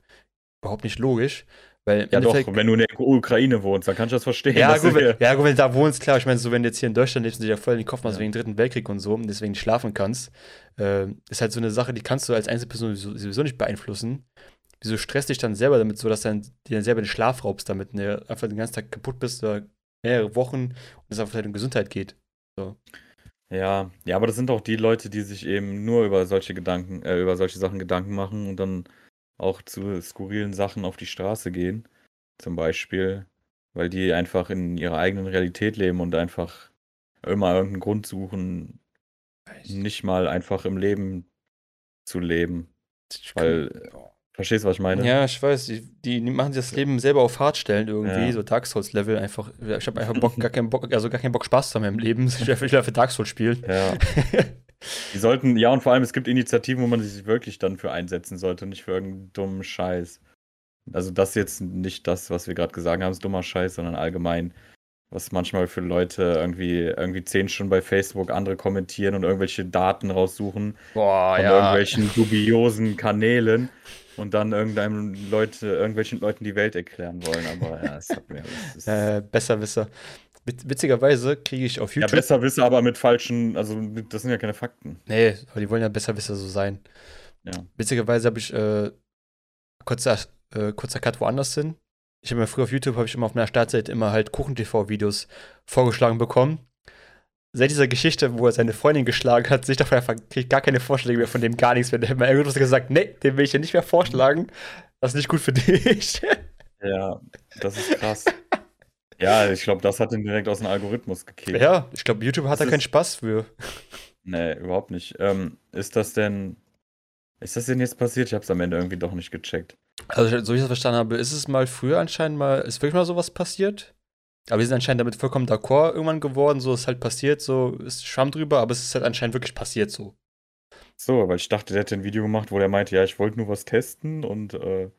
A: überhaupt nicht logisch. Weil
B: ja, doch, wenn du in der Ukraine wohnst, dann kannst du das verstehen.
A: Ja, gut, wenn, ja, gut, wenn du da wohnst, klar. Ich meine, so, wenn du jetzt hier in Deutschland lebst und dich ja voll in den Kopf machst ja. wegen Dritten Weltkrieg und so und deswegen nicht schlafen kannst, äh, ist halt so eine Sache, die kannst du als Einzelperson sowieso nicht beeinflussen. Wieso stresst dich dann selber damit so, dass du dir dann selber den Schlaf raubst damit, ne? einfach den ganzen Tag kaputt bist oder mehrere Wochen und es einfach halt um Gesundheit geht. So.
B: Ja, ja, aber das sind auch die Leute, die sich eben nur über solche Gedanken, äh, über solche Sachen Gedanken machen und dann auch zu skurrilen Sachen auf die Straße gehen. Zum Beispiel, weil die einfach in ihrer eigenen Realität leben und einfach immer irgendeinen Grund suchen, nicht mal einfach im Leben zu leben. Weil, verstehst du, was ich meine?
A: Ja, ich weiß, die, die machen das Leben selber auf hart stellen irgendwie, ja. so Dark Souls Level einfach. Ich habe einfach Bock, gar keinen Bock, also gar keinen Bock Spaß zu haben im Leben. Ich will für Dark Souls spielen.
B: Ja. Die sollten, ja, und vor allem, es gibt Initiativen, wo man sich wirklich dann für einsetzen sollte, nicht für irgendeinen dummen Scheiß. Also, das jetzt nicht das, was wir gerade gesagt haben, ist dummer Scheiß, sondern allgemein, was manchmal für Leute irgendwie, irgendwie zehn Stunden bei Facebook andere kommentieren und irgendwelche Daten raussuchen
A: Boah,
B: von
A: ja.
B: irgendwelchen dubiosen Kanälen und dann irgendeinem Leute, irgendwelchen Leuten die Welt erklären wollen. Aber ja, es hat mir.
A: Äh, Besserwisser. Witzigerweise kriege ich auf YouTube.
B: Ja, besser Wisser, aber mit falschen, also das sind ja keine Fakten.
A: Nee, aber die wollen ja besser Wisser so sein.
B: Ja.
A: Witzigerweise habe ich äh, kurzer, äh, kurzer Cut woanders hin. Ich habe mir früher auf YouTube, habe ich immer auf meiner Startseite immer halt Kuchen-TV-Videos vorgeschlagen bekommen. Seit dieser Geschichte, wo er seine Freundin geschlagen hat, sich davon einfach kriege ich gar keine Vorschläge mehr von dem, gar nichts mehr. Der hat mir irgendwas gesagt, nee, den will ich ja nicht mehr vorschlagen. Das ist nicht gut für dich.
B: Ja, das ist krass. Ja, ich glaube, das hat ihn direkt aus dem Algorithmus gekickt.
A: Ja, ich glaube, YouTube hat da keinen Spaß für.
B: Nee, überhaupt nicht. Ähm, ist das denn. Ist das denn jetzt passiert? Ich habe es am Ende irgendwie doch nicht gecheckt.
A: Also, so wie ich das verstanden habe, ist es mal früher anscheinend mal, ist wirklich mal sowas passiert? Aber wir sind anscheinend damit vollkommen d'accord irgendwann geworden, so ist halt passiert, so ist Schwamm drüber, aber es ist halt anscheinend wirklich passiert so.
B: So, weil ich dachte, der hätte ein Video gemacht, wo der meinte, ja, ich wollte nur was testen und äh,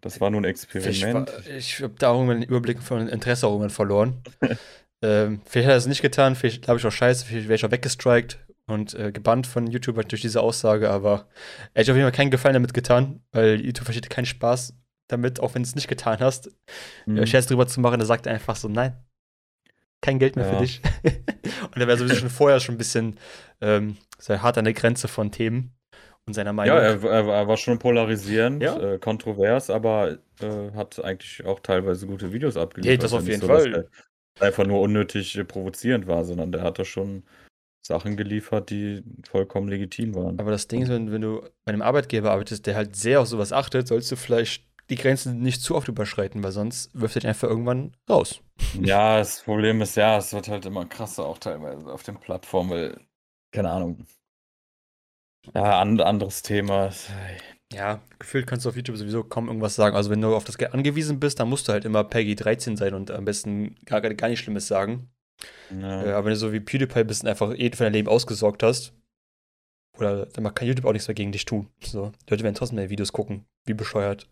B: das war nur ein Experiment.
A: Ich, ich habe da irgendwann den Überblick von Interesse irgendwann verloren. ähm, vielleicht hat er es nicht getan, vielleicht glaube ich auch scheiße, vielleicht wäre ich auch weggestrikt und äh, gebannt von YouTube durch diese Aussage, aber er hat auf jeden Fall keinen Gefallen damit getan, weil YouTube versteht keinen Spaß damit, auch wenn du es nicht getan hast, mhm. Scherz drüber zu machen. Er sagt einfach so, nein, kein Geld mehr ja. für dich. und er wäre sowieso schon vorher schon ein bisschen ähm, sehr hart an der Grenze von Themen und seiner Meinung.
B: Ja, er, er war schon polarisierend, ja? äh, kontrovers, aber äh, hat eigentlich auch teilweise gute Videos abgeliefert.
A: Ja, das auf jeden so, Fall.
B: einfach nur unnötig äh, provozierend war, sondern der hat da schon Sachen geliefert, die vollkommen legitim waren.
A: Aber das Ding ist, wenn, wenn du bei einem Arbeitgeber arbeitest, der halt sehr auf sowas achtet, sollst du vielleicht die Grenzen nicht zu oft überschreiten, weil sonst wirft er dich einfach irgendwann raus.
B: Ja, das Problem ist ja, es wird halt immer krasser auch teilweise auf den Plattformen, weil, keine Ahnung, ja, an, anderes Thema.
A: Ja, gefühlt kannst du auf YouTube sowieso kaum irgendwas sagen. Also, wenn du auf das Geld angewiesen bist, dann musst du halt immer Peggy 13 sein und am besten gar, gar nicht Schlimmes sagen. Ja. Äh, aber wenn du so wie PewDiePie bist und einfach eh für dein Leben ausgesorgt hast, oder dann kann YouTube auch nichts mehr gegen dich tun. So, die Leute werden trotzdem mehr Videos gucken. Wie bescheuert.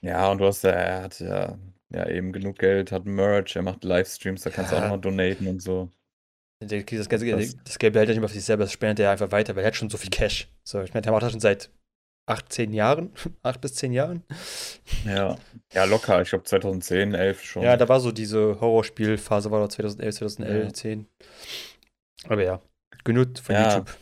B: Ja, und du hast ja, er hat ja, ja eben genug Geld, hat Merch, er macht Livestreams, da kannst ja. du auch mal donaten und so.
A: Das, ganze, das, das Geld behält er nicht mehr für sich selber, das spendet er einfach weiter, weil er hat schon so viel Cash. So, ich meine, der macht das schon seit acht, zehn Jahren. acht bis zehn Jahren.
B: Ja, ja locker. Ich glaube 2010, 11 schon.
A: Ja, da war so diese Horrorspielphase, war doch 2011, 2011,
B: Ja.
A: 10. Aber ja, genug von
B: Ja.
A: YouTube.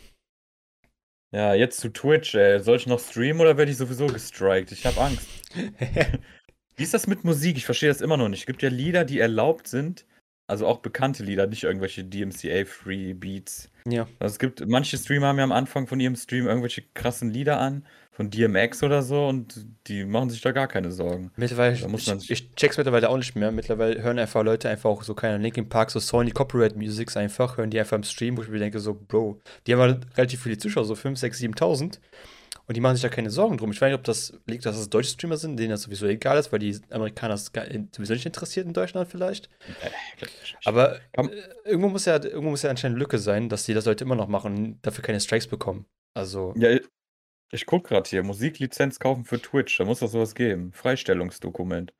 B: Ja, jetzt zu Twitch, ey. Soll ich noch streamen oder werde ich sowieso gestrikt? Ich habe Angst. Wie ist das mit Musik? Ich verstehe das immer noch nicht. Es gibt ja Lieder, die erlaubt sind. Also auch bekannte Lieder, nicht irgendwelche DMCA-Free Beats.
A: ja.
B: Also es gibt, manche Streamer haben ja am Anfang von ihrem Stream irgendwelche krassen Lieder an, von DMX oder so, und die machen sich da gar keine Sorgen.
A: Mittlerweile,
B: Da muss
A: ich,
B: man sich-
A: ich check's mittlerweile auch nicht mehr. Mittlerweile hören einfach Leute einfach auch so keine Linkin Park, so Sony Copyright Musics einfach, hören die einfach im Stream, wo ich mir denke, so, Bro, die haben halt relativ viele Zuschauer, so 5, 6, 7.000. Und die machen sich da keine Sorgen drum. Ich weiß nicht, ob das liegt, dass es deutsche Streamer sind, denen das sowieso egal ist, weil die Amerikaner es sowieso nicht interessiert in Deutschland vielleicht. Aber
B: Komm.
A: äh, irgendwo muss ja irgendwo muss ja anscheinend Lücke sein, dass die das Leute immer noch machen und dafür keine Strikes bekommen. Also,
B: Ja, ich- ich guck gerade hier, Musiklizenz kaufen für Twitch, da muss doch sowas geben. Freistellungsdokument.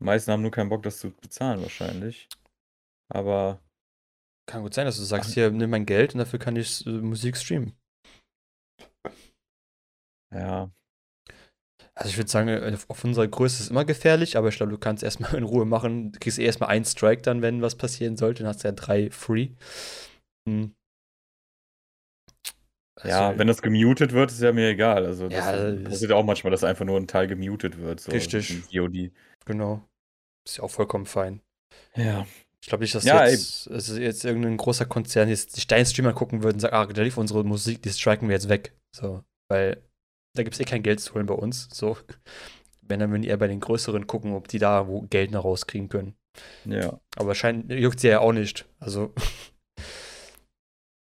B: Die meisten haben nur keinen Bock, das zu bezahlen wahrscheinlich. Aber
A: kann gut sein, dass du sagst, hier, nimm mein Geld und dafür kann ich äh, Musik streamen.
B: Ja,
A: Also ich würde sagen, äh, auf unserer Größe ist es immer gefährlich, aber ich glaube, du kannst erstmal in Ruhe machen. Du kriegst eh erstmal einen Strike dann, wenn was passieren sollte. Dann hast du ja drei free. Hm.
B: ja,
A: Also,
B: wenn das gemutet wird, ist ja mir egal. Also das
A: Ja,
B: passiert ja auch manchmal, dass einfach nur ein Teil gemutet wird. So
A: Richtig.
B: VOD.
A: Genau. Ist ja auch vollkommen fein.
B: Ja.
A: Ich glaube nicht, dass
B: Ja,
A: jetzt, also jetzt irgendein großer Konzern jetzt sich deinen Streamer gucken würde und sagt, ah, da lief unsere Musik, die striken wir jetzt weg. So, weil da gibt es eh kein Geld zu holen bei uns. So. Wenn, dann würden die eher bei den größeren gucken, ob die da wo Geld noch rauskriegen können.
B: Ja.
A: Aber scheint, juckt sie ja auch nicht. Also,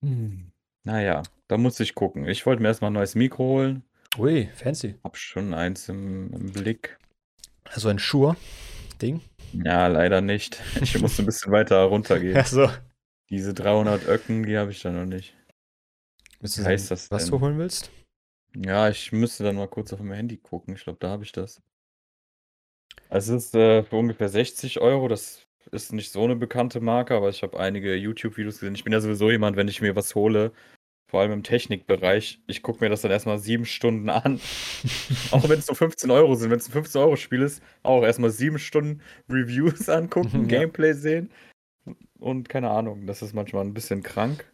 B: Hm. Naja, da muss ich gucken. Ich wollte mir erstmal ein neues Mikro holen.
A: ui, fancy.
B: Hab schon eins im, im Blick.
A: Also ein Schuhe-Ding.
B: Ja, leider nicht. Ich musste ein bisschen weiter runtergehen.
A: Achso.
B: Diese 300 Öcken, die habe ich da noch nicht.
A: Wie
B: heißt das
A: Was
B: denn?
A: du holen willst?
B: Ja, ich müsste dann mal kurz auf mein Handy gucken. Ich glaube, da habe ich das. Es ist äh, für ungefähr 60 Euro. Das ist nicht so eine bekannte Marke, aber ich habe einige YouTube-Videos gesehen. Ich bin ja sowieso jemand, wenn ich mir was hole, vor allem im Technikbereich, ich gucke mir das dann erstmal sieben Stunden an. auch wenn es nur 15 Euro sind. Wenn es ein 15-Euro-Spiel ist, auch erstmal sieben Stunden Reviews angucken,
A: Ja.
B: Gameplay sehen. Und keine Ahnung, das ist manchmal ein bisschen krank.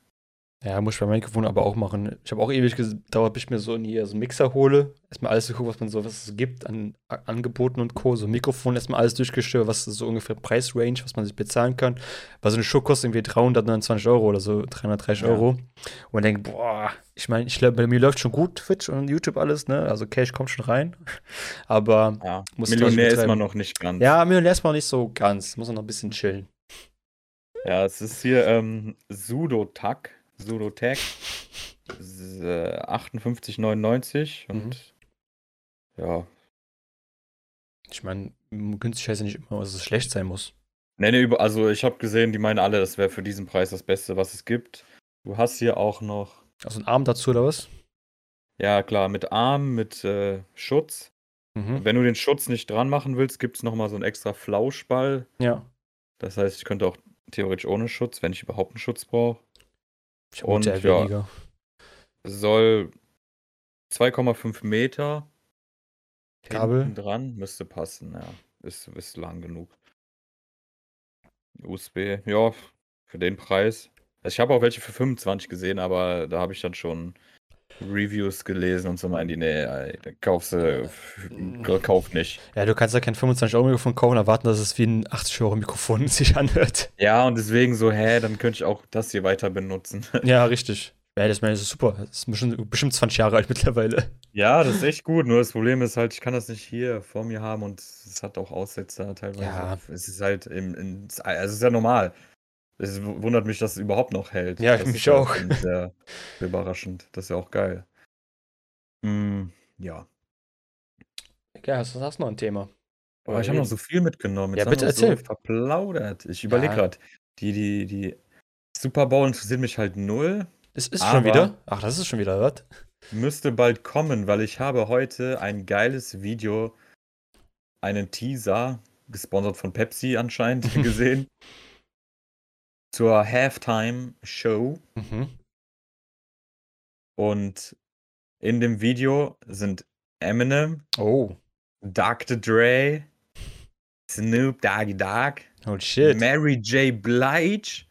A: Ja, muss ich bei meinem Mikrofon aber auch machen. Ich habe auch ewig gedauert, bis ich mir so in hier so einen Mixer hole. Erstmal alles geguckt, was man so, was es gibt an Angeboten und Co. So ein Mikrofon, erstmal alles durchgestöbert, was ist so ungefähr Preisrange, was man sich bezahlen kann. Weil so eine Schuh kostet irgendwie 329 Euro oder so, 330
B: Ja.
A: Euro. Und man denkt, boah, ich meine, ich glaube, bei mir läuft schon gut Twitch und YouTube alles, ne? Also Cash kommt schon rein. Aber
B: Ja,
A: Muss
B: Millionär ist man noch nicht ganz.
A: ja, mir lässt man nicht so ganz. Muss man noch ein bisschen chillen.
B: Ja, es ist hier ähm, Sudotac, Sudotec s- äh, 58,99
A: Mhm.
B: und ja,
A: Ich meine, günstig heißt ja nicht immer, dass es schlecht sein muss.
B: nee, nee, also ich habe gesehen, die meinen alle, das wäre für diesen Preis das Beste, was es gibt. Du hast hier auch noch,
A: Also ein Arm dazu oder was?
B: ja klar, mit Arm, mit äh, Schutz.
A: Mhm.
B: Wenn du den Schutz nicht dran machen willst, gibt es nochmal so einen extra Flauschball.
A: Ja.
B: Das heißt, ich könnte auch theoretisch ohne Schutz, wenn ich überhaupt einen Schutz brauche.
A: Ich
B: Und,
A: ja
B: ja.
A: weniger.
B: Soll 2,5 Meter
A: Kabel?
B: hinten dran, müsste passen, ja. Ist, ist lang genug. USB, ja, für den Preis. Also ich habe auch welche für 25 gesehen, aber da habe ich dann schon Reviews gelesen und so meinen die, nee, kaufst du, f- kauf nicht.
A: Ja, du kannst ja kein 25-Euro-Mikrofon kaufen und erwarten, dass es wie ein 80-Euro-Mikrofon sich anhört.
B: Ja, und deswegen so, hä, dann könnte ich auch das hier weiter benutzen.
A: Ja, richtig. Ja, das, meine, das ist super. Das ist bestimmt, bestimmt 20 Jahre alt mittlerweile.
B: Ja, das ist echt gut. Nur das Problem ist halt, ich kann das nicht hier vor mir haben und es hat auch Aussetzer teilweise.
A: Ja.
B: Es ist halt im, in, also es ist ja normal. Es wundert mich, dass es überhaupt noch hält.
A: Ja,
B: das
A: mich
B: ist ja
A: auch.
B: Sehr überraschend. Das ist ja auch geil. Hm, ja.
A: Ja, hast, hast noch ein Thema.
B: Aber ich habe noch so viel mitgenommen.
A: Ja,
B: Jetzt
A: bitte
B: haben wir so
A: erzähl.
B: verplaudert. Ich überlege
A: Ja.
B: gerade. Die, die, die Super Bowl interessiert mich halt null.
A: Es ist schon wieder. Ach, das ist schon wieder, was?
B: Müsste bald kommen, weil ich habe heute ein geiles Video, einen Teaser, gesponsert von Pepsi anscheinend, gesehen. Zur Halftime Show.
A: Mhm.
B: Und In dem Video sind Eminem,
A: Oh.
B: Dr. Dre, Snoop Doggy Dogg,
A: Holy shit.
B: Mary J. Blige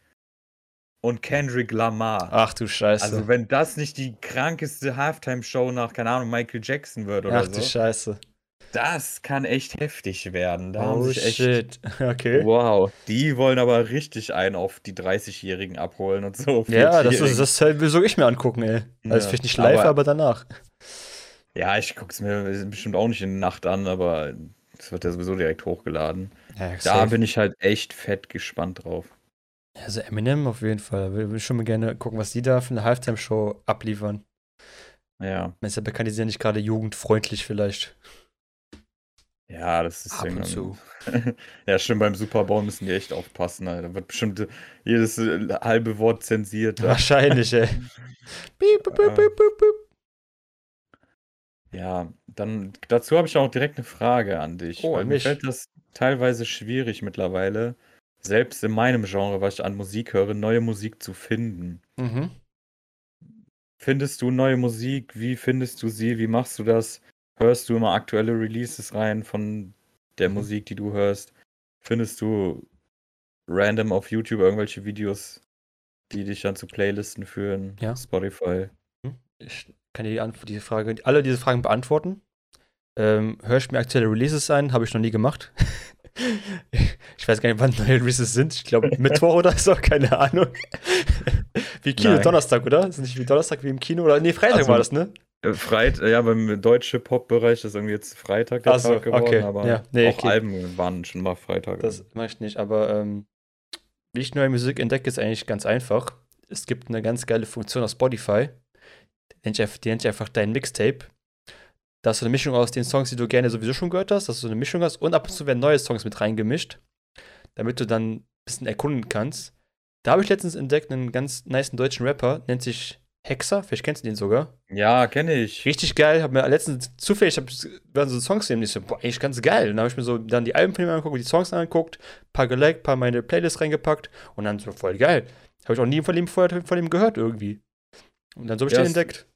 B: und Kendrick Lamar.
A: Ach du Scheiße.
B: Also wenn das nicht die krankeste Halftime-Show nach, keine Ahnung, Michael Jackson wird oder
A: Ach du
B: so,
A: Scheiße.
B: Das kann echt heftig werden. Da
A: Oh
B: echt,
A: shit. Okay.
B: wow, die wollen aber richtig einen auf die 30-Jährigen abholen und so.
A: Ja, das
B: 40-Jährigen.
A: ist das will sogar ich mir angucken, ey. Also
B: Ja,
A: vielleicht nicht live,
B: aber-
A: aber, danach.
B: Ja, ich guck's mir bestimmt auch nicht in der Nacht an, aber es wird ja sowieso direkt hochgeladen.
A: Ja,
B: Da bin ich halt echt fett gespannt drauf.
A: Also Eminem auf jeden Fall. Will, will schon mal gerne gucken, was die da für eine Halftime-Show abliefern.
B: Ja,
A: Man ist ja bekannt, die sind ja nicht gerade jugendfreundlich vielleicht.
B: Ja, das ist
A: Ab und zu.
B: Ja, stimmt, beim Super Bowl müssen die echt aufpassen. Alter. Da wird bestimmt jedes äh, halbe Wort zensiert.
A: Wahrscheinlich, ey. Piep, piep, piep, piep, piep.
B: Ja, dann dazu habe ich auch direkt eine Frage an dich.
A: Oh, an
B: mir
A: mich.
B: fällt das teilweise schwierig mittlerweile, selbst in meinem Genre, was ich an Musik höre, neue Musik zu finden.
A: Mhm.
B: Findest du neue Musik? Wie findest du sie? Wie machst du das? Hörst du immer aktuelle Releases rein von der. Musik, die du hörst? Findest du random auf YouTube irgendwelche Videos, die dich dann zu Playlisten führen?
A: Ja.
B: Spotify.
A: Ich kann dir die, Antwort, diese Frage, alle diese Fragen beantworten. Ähm, Höre ich mir aktuelle Releases ein? Habe ich noch nie gemacht. ich weiß gar nicht, wann neue Releases sind. Ich glaube Mittwoch oder so, keine Ahnung. wie Kino,
B: Nein.
A: Donnerstag, oder? Ist nicht wie Donnerstag wie im Kino? Oder nee, Freitag
B: Also,
A: war das, ne?
B: Äh, Freit ja, beim deutschen Pop-Bereich ist irgendwie jetzt Freitag der
A: so,
B: Tag geworden,
A: okay.
B: aber
A: Ja, nee,
B: auch
A: okay.
B: Alben waren schon mal Freitag.
A: Das mache ich nicht, aber ähm, wie ich neue Musik entdecke, ist eigentlich ganz einfach. Es gibt eine ganz geile Funktion auf Spotify. Die nennt einfach, dein Mixtape. Da hast du eine Mischung aus den Songs, die du gerne sowieso schon gehört hast, dass du eine Mischung hast und ab und zu werden neue Songs mit reingemischt, damit du dann ein bisschen erkunden kannst. Da habe ich letztens entdeckt einen ganz niceen deutschen Rapper, nennt sich Hexer, vielleicht kennst du den sogar.
B: ja, kenne ich.
A: Richtig geil, hab mir letztens zufällig, hab, werden so Songs gesehen, und ich so, boah, eigentlich ganz geil. Und dann habe ich mir so dann die Alben von ihm angeguckt, die Songs angeguckt, paar geliked, paar meine Playlist reingepackt und dann so voll geil. Habe ich auch nie von ihm vorher von ihm gehört irgendwie. Und dann so habe ich
B: Ja,
A: den entdeckt.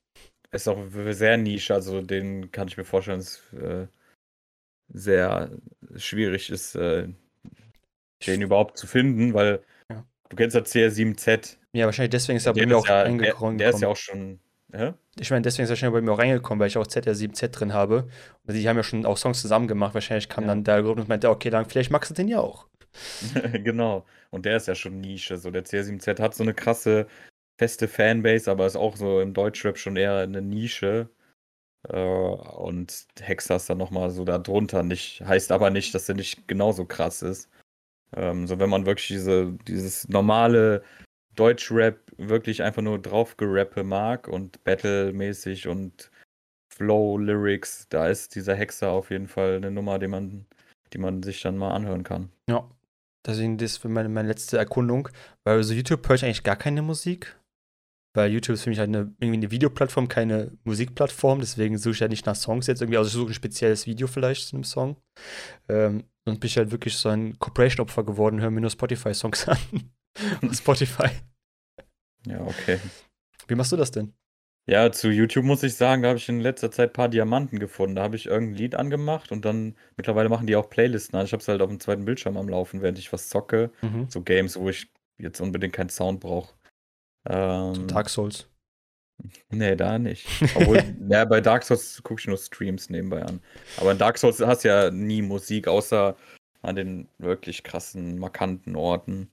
B: Ist auch sehr Nische, also den kann ich mir vorstellen, dass es äh, sehr schwierig ist, äh, den überhaupt zu finden, weil
A: Ja.
B: du kennst ja CR7Z.
A: Ja, wahrscheinlich deswegen ist er bei
B: Der
A: mir auch
B: ja, der,
A: reingekommen.
B: der ist ja auch schon. Hä?
A: ich meine, deswegen ist er wahrscheinlich bei mir auch reingekommen, weil ich auch ZR7Z drin habe. Und die haben ja schon auch Songs zusammen gemacht. Wahrscheinlich kam
B: Ja.
A: dann der Algorithmus und meinte, okay, dann vielleicht magst du den ja auch.
B: genau. Und der ist ja schon Nische. So, der CR7Z hat so eine krasse, feste Fanbase, aber ist auch so im Deutschrap schon eher eine Nische. Äh, und Hexer ist dann nochmal so da drunter. Nicht, heißt aber nicht, dass er nicht genauso krass ist. Ähm, so, wenn man wirklich diese, dieses normale Deutschrap wirklich einfach nur drauf gerappe mag und Battle-mäßig und Flow-Lyrics, da ist dieser Hexer auf jeden Fall eine Nummer, die man, die man sich dann mal anhören kann.
A: Ja. Deswegen das für meine, meine letzte Erkundung. Weil so YouTube höre ich eigentlich gar keine Musik. Weil YouTube ist für mich halt eine, irgendwie eine Videoplattform, keine Musikplattform. Deswegen suche ich halt nicht nach Songs jetzt irgendwie. Also ich suche ein spezielles Video vielleicht zu einem Song. Ähm, und bin ich halt wirklich so ein Corporation-Opfer geworden, höre mir nur Spotify-Songs an. Auf Spotify.
B: Ja, okay.
A: Wie machst du das denn?
B: Ja, zu YouTube muss ich sagen, da habe ich in letzter Zeit ein paar Diamanten gefunden. Da habe ich irgendein Lied angemacht und dann mittlerweile machen die auch Playlisten an. Ich habe es halt auf dem zweiten Bildschirm am Laufen, während ich was zocke.
A: Mhm.
B: So Games, wo ich jetzt unbedingt keinen Sound brauche. Ähm,
A: Dark Souls.
B: Nee, da nicht. Obwohl, ja, bei Dark Souls gucke ich nur Streams nebenbei an. Aber in Dark Souls hast du ja nie Musik, außer an den wirklich krassen, markanten Orten.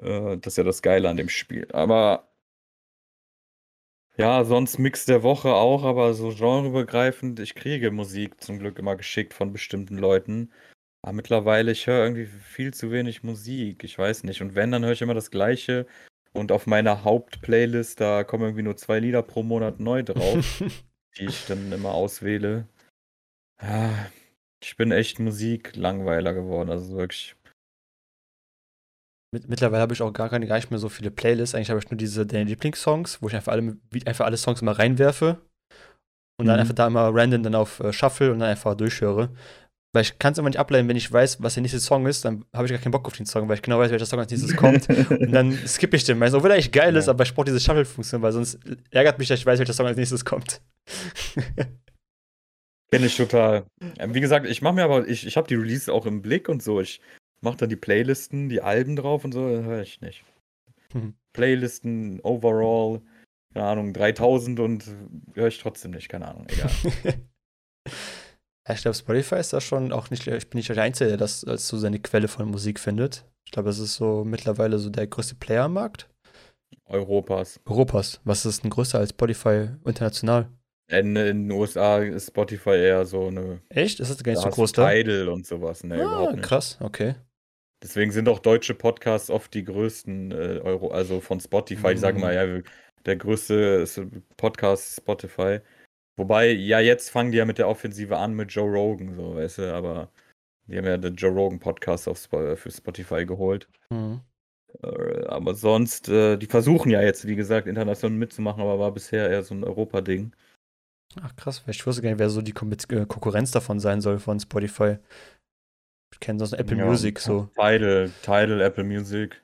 B: Äh, das ist ja das Geile an dem Spiel. Aber ja, sonst Mix der Woche auch, aber so genreübergreifend. Ich kriege Musik zum Glück immer geschickt von bestimmten Leuten. Aber mittlerweile, ich höre irgendwie viel zu wenig Musik. Ich weiß nicht. Und wenn, dann höre ich immer das Gleiche. Und auf meiner Hauptplaylist, da kommen irgendwie nur zwei Lieder pro Monat neu drauf, die ich dann immer auswähle. Ja, ich bin echt Musiklangweiler geworden. Also wirklich.
A: Mit, mittlerweile habe ich auch gar, keine, gar nicht mehr so viele Playlists. Eigentlich habe ich nur diese deine Lieblingssongs, wo ich einfach alle, einfach alle Songs immer reinwerfe und dann
B: Mhm.
A: einfach da immer random dann auf äh, Shuffle und dann einfach durchhöre. Weil ich kann es immer nicht ableiten, wenn ich weiß, was der nächste Song ist, dann habe ich gar keinen Bock auf den Song, weil ich genau weiß, welcher Song als nächstes kommt. und dann skippe ich den meistens, obwohl er eigentlich geil ist,
B: Ja.
A: aber ich brauche diese Shuffle-Funktion, weil sonst ärgert mich, dass ich weiß, welcher Song als nächstes kommt.
B: Kenne ich total. Ähm, Wie gesagt, ich mache mir aber, ich, ich habe die Releases auch im Blick und so. Ich mache dann die Playlisten, die Alben drauf und so, höre ich nicht.
A: Mhm.
B: Playlisten, overall, keine Ahnung, 3000 und höre ich trotzdem nicht, keine Ahnung, egal.
A: Ich glaube, Spotify ist da schon auch nicht, ich bin nicht der Einzige, der das als so seine Quelle von Musik findet. Ich glaube, es ist so mittlerweile so der größte Player am Markt.
B: Europas.
A: Europas. Was ist denn größer als Spotify international?
B: In, in den USA ist Spotify eher so eine.
A: Echt? Ist das gar nicht so groß da?
B: Tidal und sowas. Ne,
A: ah, krass, okay.
B: Deswegen sind auch deutsche Podcasts oft die größten äh, Euro, also von Spotify. Die sagen
A: Mhm.
B: mal, ja, der größte ist Podcast ist Spotify. Wobei, ja, jetzt fangen die ja mit der Offensive an mit Joe Rogan, so, weißt du, aber die haben ja den Joe Rogan Podcast auf Spo für Spotify geholt.
A: Mhm.
B: Äh, aber sonst, äh, die versuchen ja jetzt, wie gesagt, international mitzumachen, aber war bisher eher so ein Europa-Ding.
A: Ach krass, ich wusste gar nicht, wer so die äh, Konkurrenz davon sein soll von Spotify. Ich kenne sonst Apple
B: Ja,
A: Music so
B: Tidal, Tidal, Apple Music.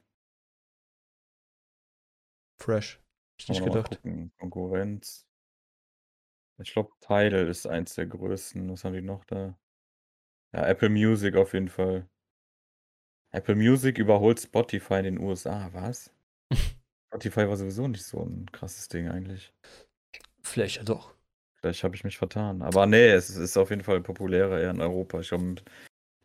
A: fresh. Ich nicht gedacht.
B: Konkurrenz. Ich glaube, Tidal ist eins der größten. Was haben die noch da? Ja, Apple Music auf jeden Fall. Apple Music überholt Spotify in den USA, was? Spotify war sowieso nicht so ein krasses Ding eigentlich.
A: Vielleicht ja doch.
B: Vielleicht habe ich mich vertan. Aber nee, es ist auf jeden Fall populärer eher in Europa. Ich glaube,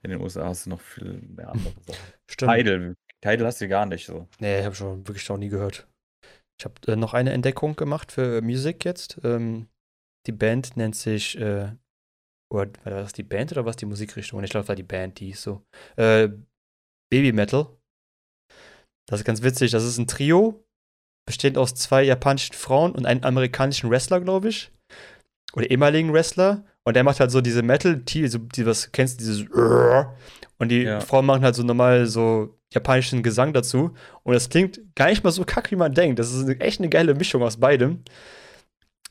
B: in den USA hast du noch viel mehr andere Sachen.
A: Stimmt.
B: Tidal. Tidal hast du gar nicht so.
A: Nee, ich habe schon wirklich noch nie gehört. Ich habe äh, noch eine Entdeckung gemacht für Music jetzt. Ähm, die Band nennt sich, äh, oder war das die Band oder was die Musikrichtung? Ich glaube, das war die Band, die ist so. Äh, Baby Metal. Das ist ganz witzig. Das ist ein Trio, bestehend aus zwei japanischen Frauen und einem amerikanischen Wrestler, glaube ich. Oder ehemaligen Wrestler. Und der macht halt so diese Metal, die, so, die was kennst, du, dieses und die
B: Ja.
A: Frauen machen halt so normal so japanischen Gesang dazu. Und das klingt gar nicht mal so kacke, wie man denkt. Das ist eine, echt eine geile Mischung aus beidem.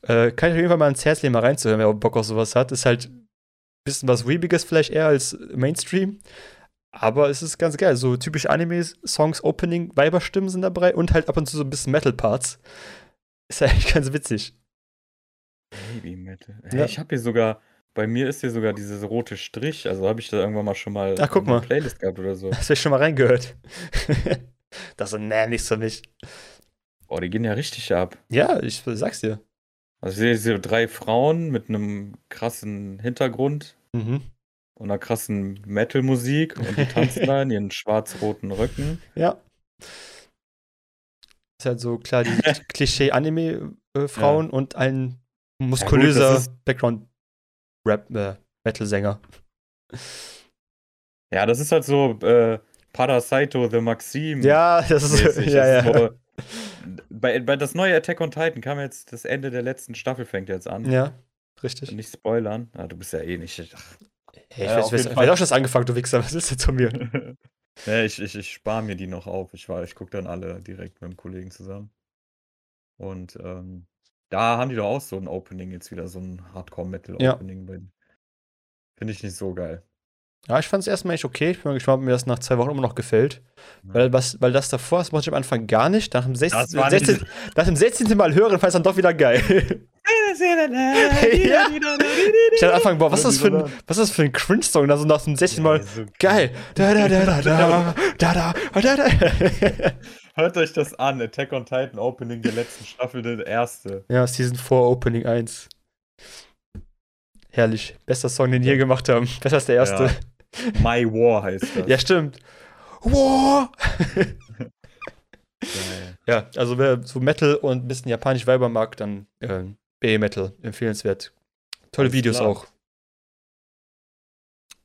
A: Äh, kann ich auf jeden Fall mal ins Herz legen, mal reinzuhören, wer Bock auf sowas hat. Ist halt ein bisschen was Weebiges vielleicht eher als Mainstream. Aber es ist ganz geil. So typische Anime-Songs, Opening, Weiberstimmen sind dabei und halt ab und zu so ein bisschen Metal-Parts. Ist eigentlich ganz witzig.
B: Baby Metal. Hä,
A: Ja.
B: Ich habe hier sogar, bei mir ist hier sogar dieses rote Strich. Also habe ich da irgendwann mal schon mal
A: Ach, guck mal.
B: Playlist gehabt oder so.
A: Hast du schon mal reingehört? das so, nee, nichts für mich.
B: Boah, die gehen ja richtig ab.
A: Ja, ich sag's dir.
B: Also ich sehe diese drei Frauen mit einem krassen Hintergrund
A: Mhm.
B: und einer krassen Metal-Musik und die tanzen da in ihren schwarz-roten Röcken.
A: Ja. Ist halt so klar, die Klischee-Anime-Frauen und ein muskulöser
B: das ist-
A: Background-Rap-Metal-Sänger.
B: Ja, das ist halt so äh, Parasaito the Maxim.
A: ja, das ist
B: mäßig.
A: ja,
B: Das ist
A: ja.
B: So, bei, bei das neue Attack on Titan kam jetzt, das Ende der letzten Staffel fängt jetzt an.
A: ja, richtig.
B: Nicht spoilern. Ah, du bist ja eh nicht. Ach,
A: Hey, ich
B: Ja,
A: weiß, weiß, weiß auch schon das angefangen, du Wichser. Was ist denn zu mir?
B: ja, ich ich, ich spare mir die noch auf. Ich, war- ich gucke dann alle direkt mit dem Kollegen zusammen. Und ähm, da haben die doch auch so ein Opening jetzt wieder, so ein Hardcore-Metal-Opening. bei- Finde ich nicht so geil.
A: Ja, ich fand es erstmal echt okay. Ich bin mal gespannt, ob mir das nach zwei Wochen immer noch gefällt.
B: Ja.
A: Weil, was, weil das davor, das mochte ich am Anfang gar nicht. Nach dem 16.
B: Das war nicht-
A: 16. Nach dem 16. Mal hören, fand ich dann doch wieder geil. Ja. Ich am Anfang, boah, was ist das für ein, was ist das für ein Cringe-Song? Also nach dem 16. Mal,
B: so
A: geil. Da, da, da, da, da, da, da, da, da.
B: Hört euch das an, Attack on Titan Opening der letzten Staffel, der erste.
A: Ja, Season 4 Opening 1. Herrlich. Bester Song, den wir je gemacht haben. Besser als der erste.
B: My War heißt das.
A: Ja, stimmt.
B: Geil.
A: Ja, also wer so Metal und ein bisschen japanisch Weiber mag, dann äh, B-Metal, empfehlenswert. Tolle
B: Alles
A: Videos
B: klar.
A: auch.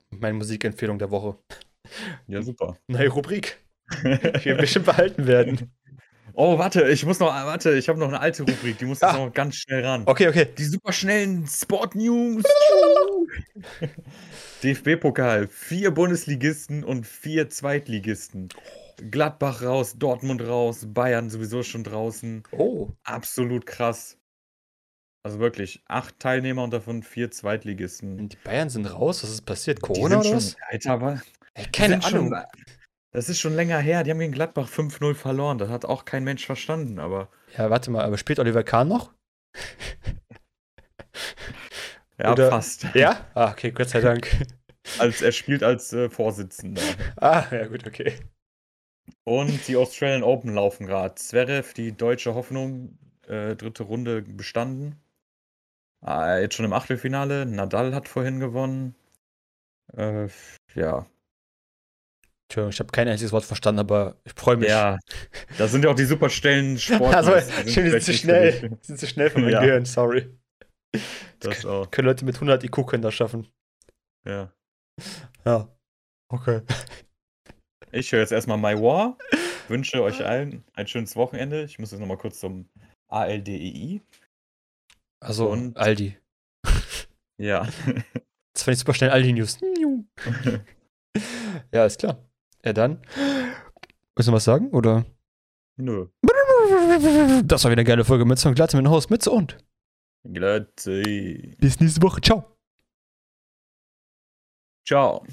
A: Meine Musikempfehlung der Woche.
B: Ja, super.
A: Neue Rubrik. Wir bestimmt behalten werden.
B: Oh, warte, ich muss noch, warte, ich habe noch eine alte Rubrik, die muss jetzt
A: Ah.
B: noch ganz schnell ran.
A: Okay, okay.
B: Die super schnellen Sport News. DFB-Pokal, vier Bundesligisten und vier Zweitligisten. Gladbach raus, Dortmund raus, Bayern sowieso schon draußen.
A: Oh.
B: Absolut krass. Also wirklich acht Teilnehmer und davon vier Zweitligisten.
A: Und die Bayern sind raus. Was ist passiert? Corona oder was?
B: Alter, aber
A: Ey, keine
B: sind schon-
A: Ahnung.
B: Das ist schon länger her. Die haben gegen Gladbach 5-0 verloren. Das hat auch kein Mensch verstanden, aber
A: Ja, warte mal, aber spielt Oliver Kahn noch?
B: ja,
A: Oder-
B: fast.
A: Ja? Ah, okay, Gott sei Dank.
B: Als, er spielt als äh, Vorsitzender.
A: ah, ja, gut, okay.
B: Und die Australian Open laufen gerade. Zverev, die deutsche Hoffnung, äh, dritte Runde bestanden. Ah, jetzt schon im Achtelfinale. Nadal hat vorhin gewonnen. Äh, ja.
A: Entschuldigung, ich habe kein einziges Wort verstanden, aber ich freue mich.
B: Ja, da sind ja auch die superstellen Sportler.
A: also,
B: die
A: sind
B: vielleicht
A: zu schnell. Die sind zu schnell für mein
B: Ja.
A: Gehirn, sorry.
B: Das auch.
A: Können Leute mit 100 IQ können das schaffen.
B: Ja.
A: Ja. Okay.
B: Ich höre jetzt erstmal My War. Wünsche euch allen ein schönes Wochenende. Ich muss jetzt nochmal kurz zum ALDEI.
A: Also,
B: Und-
A: Aldi.
B: Ja.
A: Das fand ich super schnell, Aldi News. ja, ist klar. Ja, dann. Willst du was sagen? Oder?
B: Nö.
A: Das war wieder eine geile Folge mit und Glatte mit dem Host Mütze und.
B: Glatte.
A: Bis nächste Woche. Ciao.
B: Ciao.